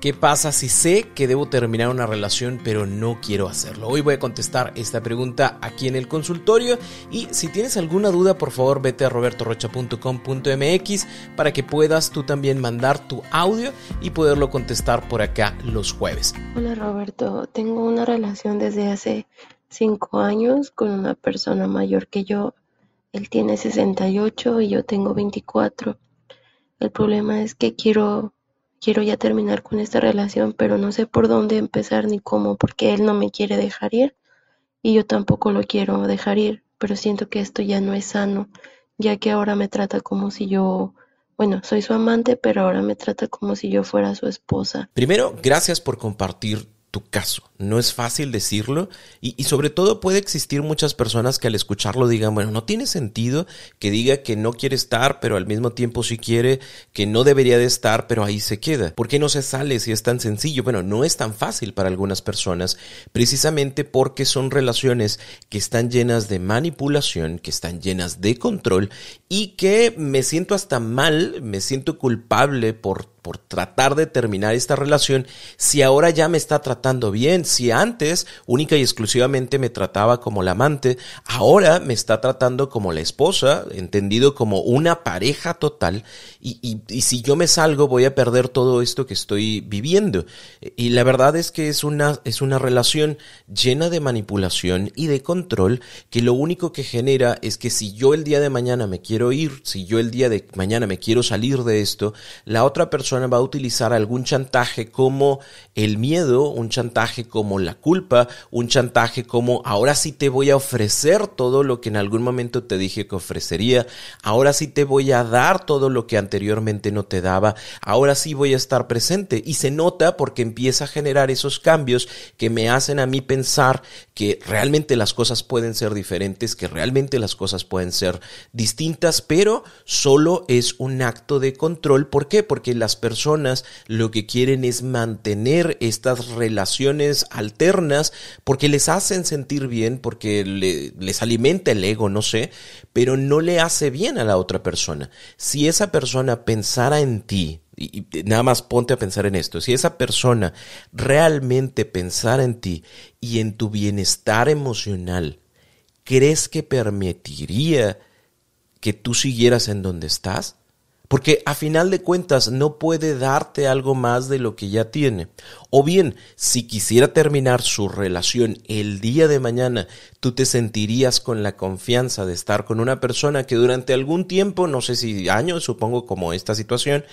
¿Qué pasa si sé que debo terminar una relación pero no quiero hacerlo? Hoy voy a contestar esta pregunta aquí en el consultorio y si tienes alguna duda por favor vete a robertorocha.com.mx para que puedas tú también mandar tu audio y poderlo contestar por acá los jueves. Hola Roberto, tengo una relación desde hace 5 años con una persona mayor que yo. Él tiene 68 y yo tengo 24. El problema es que quiero quiero ya terminar con esta relación, pero no sé por dónde empezar ni cómo, porque él no me quiere dejar ir y yo tampoco lo quiero dejar ir, pero siento que esto ya no es sano, ya que ahora me trata como si yo, bueno, soy su amante, pero ahora me trata como si yo fuera su esposa. Primero, gracias por compartir tu caso. No es fácil decirlo y, sobre todo puede existir muchas personas que al escucharlo digan, bueno, no tiene sentido que diga que no quiere estar, pero al mismo tiempo sí quiere, que no debería de estar, pero ahí se queda. ¿Por qué no se sale si es tan sencillo? Bueno, no es tan fácil para algunas personas, precisamente porque son relaciones que están llenas de manipulación, que están llenas de control y que me siento hasta mal, me siento culpable por por tratar de terminar esta relación si ahora ya me está tratando bien? Si antes única y exclusivamente me trataba como la amante, ahora me está tratando como la esposa, entendido como una pareja total, y, si yo me salgo voy a perder todo esto que estoy viviendo. Y la verdad es que es una, es una relación llena de manipulación y de control que lo único que genera es que si yo el día de mañana me quiero ir, si yo el día de mañana me quiero salir de esto, la otra persona va a utilizar algún chantaje como el miedo, un chantaje como la culpa, un chantaje como ahora sí te voy a ofrecer todo lo que en algún momento te dije que ofrecería, ahora sí te voy a dar todo lo que anteriormente no te daba, ahora sí voy a estar presente. Y se nota porque empieza a generar esos cambios que me hacen a mí pensar que realmente las cosas pueden ser diferentes, que realmente las cosas pueden ser distintas, pero solo es un acto de control. ¿Por qué? Porque las personas lo que quieren es mantener estas relaciones alternas porque les hacen sentir bien, porque les alimenta el ego, no sé, pero no le hace bien a la otra persona. Si esa persona pensara en ti, y, nada más ponte a pensar en esto, si esa persona realmente pensara en ti y en tu bienestar emocional, ¿crees que permitiría que tú siguieras en donde estás? Porque a final de cuentas no puede darte algo más de lo que ya tiene. O bien, si quisiera terminar su relación el día de mañana, tú te sentirías con la confianza de estar con una persona que durante algún tiempo, no sé si años, supongo como esta situación,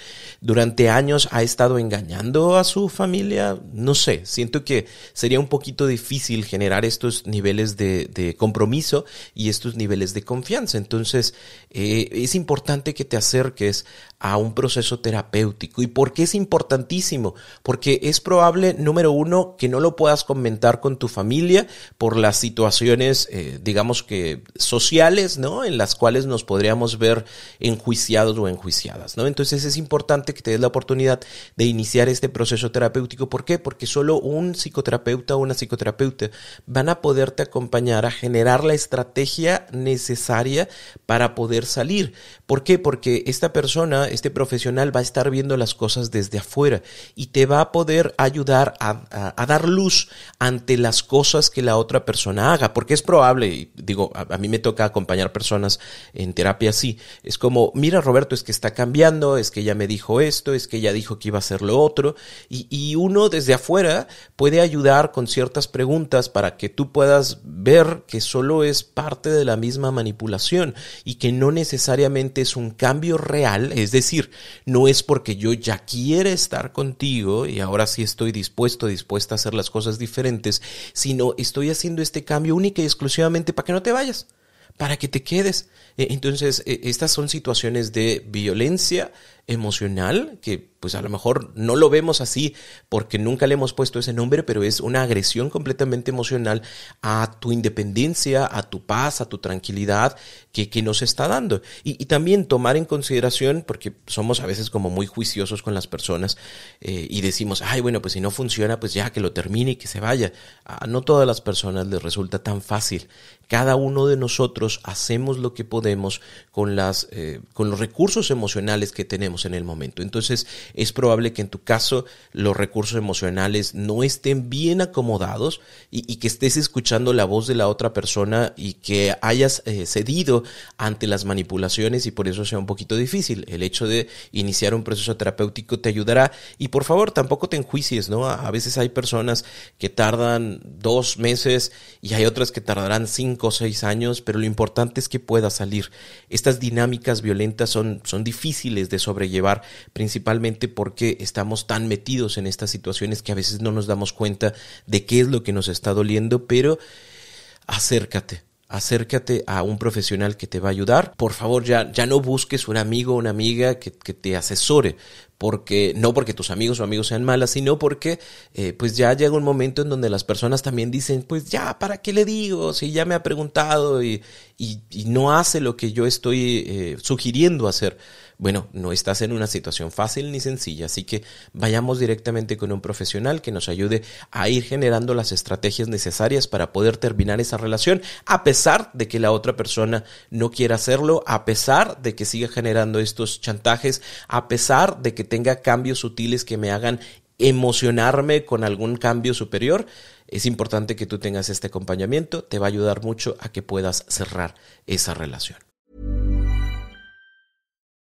durante años ha estado engañando a su familia. No sé, siento que sería un poquito difícil generar estos niveles de, compromiso y estos niveles de confianza. Entonces, eh, es importante que te acerques a un proceso terapéutico. ¿Y por qué es importantísimo? Porque es probable, número uno, que no lo puedas comentar con tu familia por las situaciones, eh, digamos que sociales, ¿no? En las cuales nos podríamos ver enjuiciados o enjuiciadas, ¿no? Entonces es importante que te des la oportunidad de iniciar este proceso terapéutico. ¿Por qué? Porque solo un psicoterapeuta o una psicoterapeuta van a poderte acompañar a generar la estrategia necesaria para poder salir. ¿Por qué? Porque esta persona este profesional va a estar viendo las cosas desde afuera y te va a poder ayudar a, dar luz ante las cosas que la otra persona haga, porque es probable, digo, a, mí me toca acompañar personas en terapia así, es como, mira Roberto, es que está cambiando, es que ella me dijo esto, es que ella dijo que iba a hacer lo otro, y, y uno desde afuera puede ayudar con ciertas preguntas para que tú puedas ver que solo es parte de la misma manipulación y que no necesariamente es un cambio real, es decir, no es porque yo ya quiera estar contigo y ahora sí estoy dispuesto, dispuesta a hacer las cosas diferentes, sino estoy haciendo este cambio única y exclusivamente para que no te vayas para que te quedes. E, entonces, e, estas son situaciones de violencia emocional, que pues a lo mejor no lo vemos así porque nunca le hemos puesto ese nombre, pero es una agresión completamente emocional a tu independencia, a tu paz, a tu tranquilidad que, que nos está dando. Y, también tomar en consideración, porque somos a veces como muy juiciosos con las personas eh, y decimos, ay, bueno, pues si no funciona, pues ya que lo termine y que se vaya. A no todas las personas les resulta tan fácil. Cada uno de nosotros hacemos lo que podemos con, las, eh, con los recursos emocionales que tenemos en el momento. Entonces, es probable que en tu caso los recursos emocionales no estén bien acomodados y, que estés escuchando la voz de la otra persona y que hayas eh, cedido ante las manipulaciones y por eso sea un poquito difícil. El hecho de iniciar un proceso terapéutico te ayudará y por favor tampoco te enjuicies, ¿no? A veces hay personas que tardan dos meses y hay otras que tardarán cinco o seis años, pero lo importante es que pueda salir. Estas dinámicas violentas son, son difíciles de sobrellevar, principalmente porque estamos tan metidos en estas situaciones que a veces no nos damos cuenta de qué es lo que nos está doliendo, pero acércate, acércate a un profesional que te va a ayudar. Por favor, ya, ya no busques un amigo o una amiga que, que, te asesore, porque no porque tus amigos o amigos sean malas, sino porque eh, pues ya llega un momento en donde las personas también dicen, pues ya, ¿para qué le digo? Si ya me ha preguntado y, y, no hace lo que yo estoy eh, sugiriendo hacer. Bueno, no estás en una situación fácil ni sencilla, así que vayamos directamente con un profesional que nos ayude a ir generando las estrategias necesarias para poder terminar esa relación, a pesar de que la otra persona no quiera hacerlo, a pesar de que siga generando estos chantajes, a pesar de que tenga cambios sutiles que me hagan emocionarme con algún cambio superior, es importante que tú tengas este acompañamiento, te va a ayudar mucho a que puedas cerrar esa relación.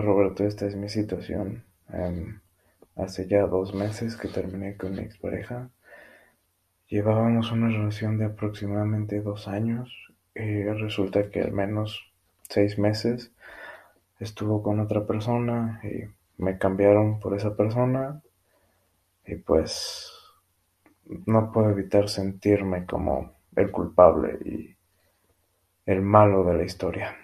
Roberto, esta es mi situación. Um, hace ya dos meses que terminé con mi expareja. Llevábamos una relación de aproximadamente dos años y resulta que al menos seis meses estuvo con otra persona y me cambiaron por esa persona y pues no puedo evitar sentirme como el culpable y el malo de la historia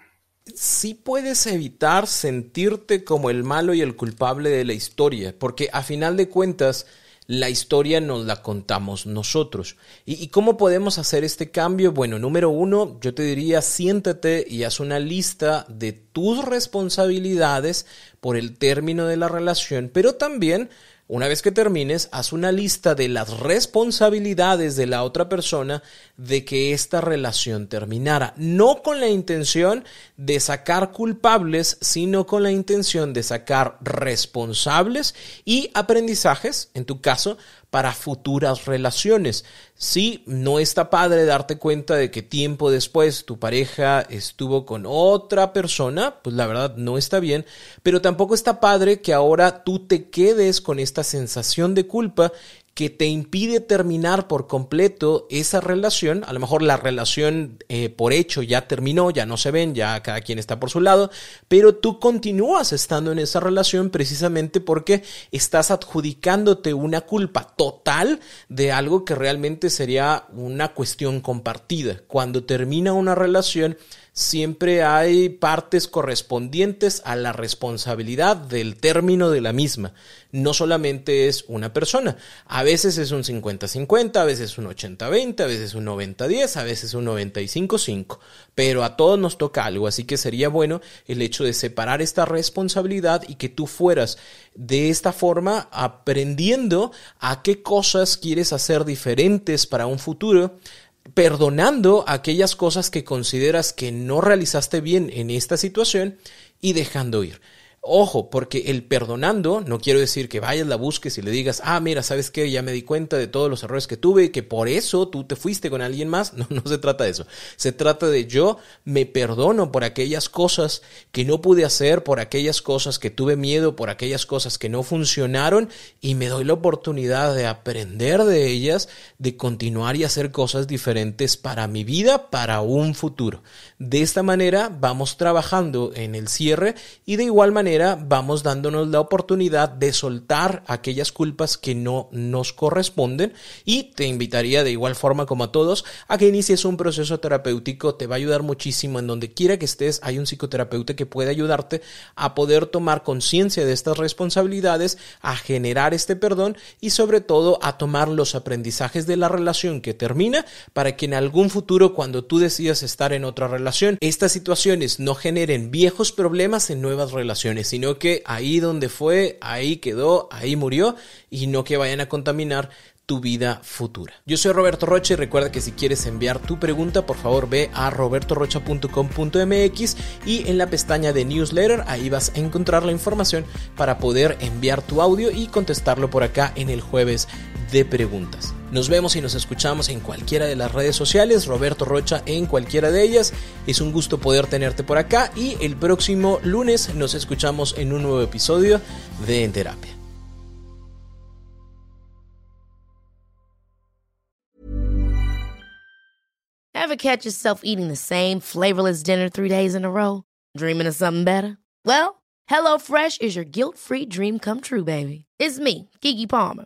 sí puedes evitar sentirte como el malo y el culpable de la historia, porque a final de cuentas la historia nos la contamos nosotros. ¿Y, cómo podemos hacer este cambio? Bueno, número uno, yo te diría, siéntate y haz una lista de tus responsabilidades por el término de la relación, pero también una vez que termines, haz una lista de las responsabilidades de la otra persona de que esta relación terminara. No con la intención de sacar culpables, sino con la intención de sacar responsables y aprendizajes, en tu caso, para futuras relaciones. Sí, no está padre darte cuenta de que tiempo después tu pareja estuvo con otra persona, pues la verdad no está bien, pero tampoco está padre que ahora tú te quedes con esta sensación de culpa que te impide terminar por completo esa relación. A lo mejor la relación eh, por hecho ya terminó, ya no se ven, ya cada quien está por su lado, pero tú continúas estando en esa relación precisamente porque estás adjudicándote una culpa total de algo que realmente sería una cuestión compartida. Cuando termina una relación, siempre hay partes correspondientes a la responsabilidad del término de la misma. No solamente es una persona. A veces es un 50-50, a veces un 80-20, a veces un 90-10, a veces un 95-5. Pero a todos nos toca algo, así que sería bueno el hecho de separar esta responsabilidad y que tú fueras de esta forma aprendiendo a qué cosas quieres hacer diferentes para un futuro perdonando aquellas cosas que consideras que no realizaste bien en esta situación y dejando ir. Ojo, porque el perdonando, no quiero decir que vayas, la busques y le digas, ah, mira, ¿sabes qué? Ya me di cuenta de todos los errores que tuve y que por eso tú te fuiste con alguien más. No, no se trata de eso. Se trata de yo me perdono por aquellas cosas que no pude hacer, por aquellas cosas que tuve miedo, por aquellas cosas que no funcionaron y me doy la oportunidad de aprender de ellas, de continuar y hacer cosas diferentes para mi vida, para un futuro. De esta manera vamos trabajando en el cierre y de igual vamos dándonos la oportunidad de soltar aquellas culpas que no nos corresponden y te invitaría de igual forma como a todos a que inicies un proceso terapéutico, te va a ayudar muchísimo en donde quiera que estés, hay un psicoterapeuta que puede ayudarte a poder tomar conciencia de estas responsabilidades, a generar este perdón y sobre todo a tomar los aprendizajes de la relación que termina para que en algún futuro cuando tú decidas estar en otra relación estas situaciones no generen viejos problemas en nuevas relaciones, sino que ahí donde fue, ahí quedó, ahí murió y no que vayan a contaminar tu vida futura. Yo soy Roberto Rocha y recuerda que si quieres enviar tu pregunta, por favor ve a robertorocha.com.mx y en la pestaña de newsletter ahí vas a encontrar la información para poder enviar tu audio y contestarlo por acá en el jueves de preguntas. Nos vemos y nos escuchamos en cualquiera de las redes sociales, Roberto Rocha en cualquiera de ellas. Es un gusto poder tenerte por acá y el próximo lunes nos escuchamos en un nuevo episodio de En Terapia. Ever catch yourself eating the same flavorless dinner three days in a row? Dreaming of something better? Well, HelloFresh is your guilt-free dream come true, baby. It's me, Kiki Palmer.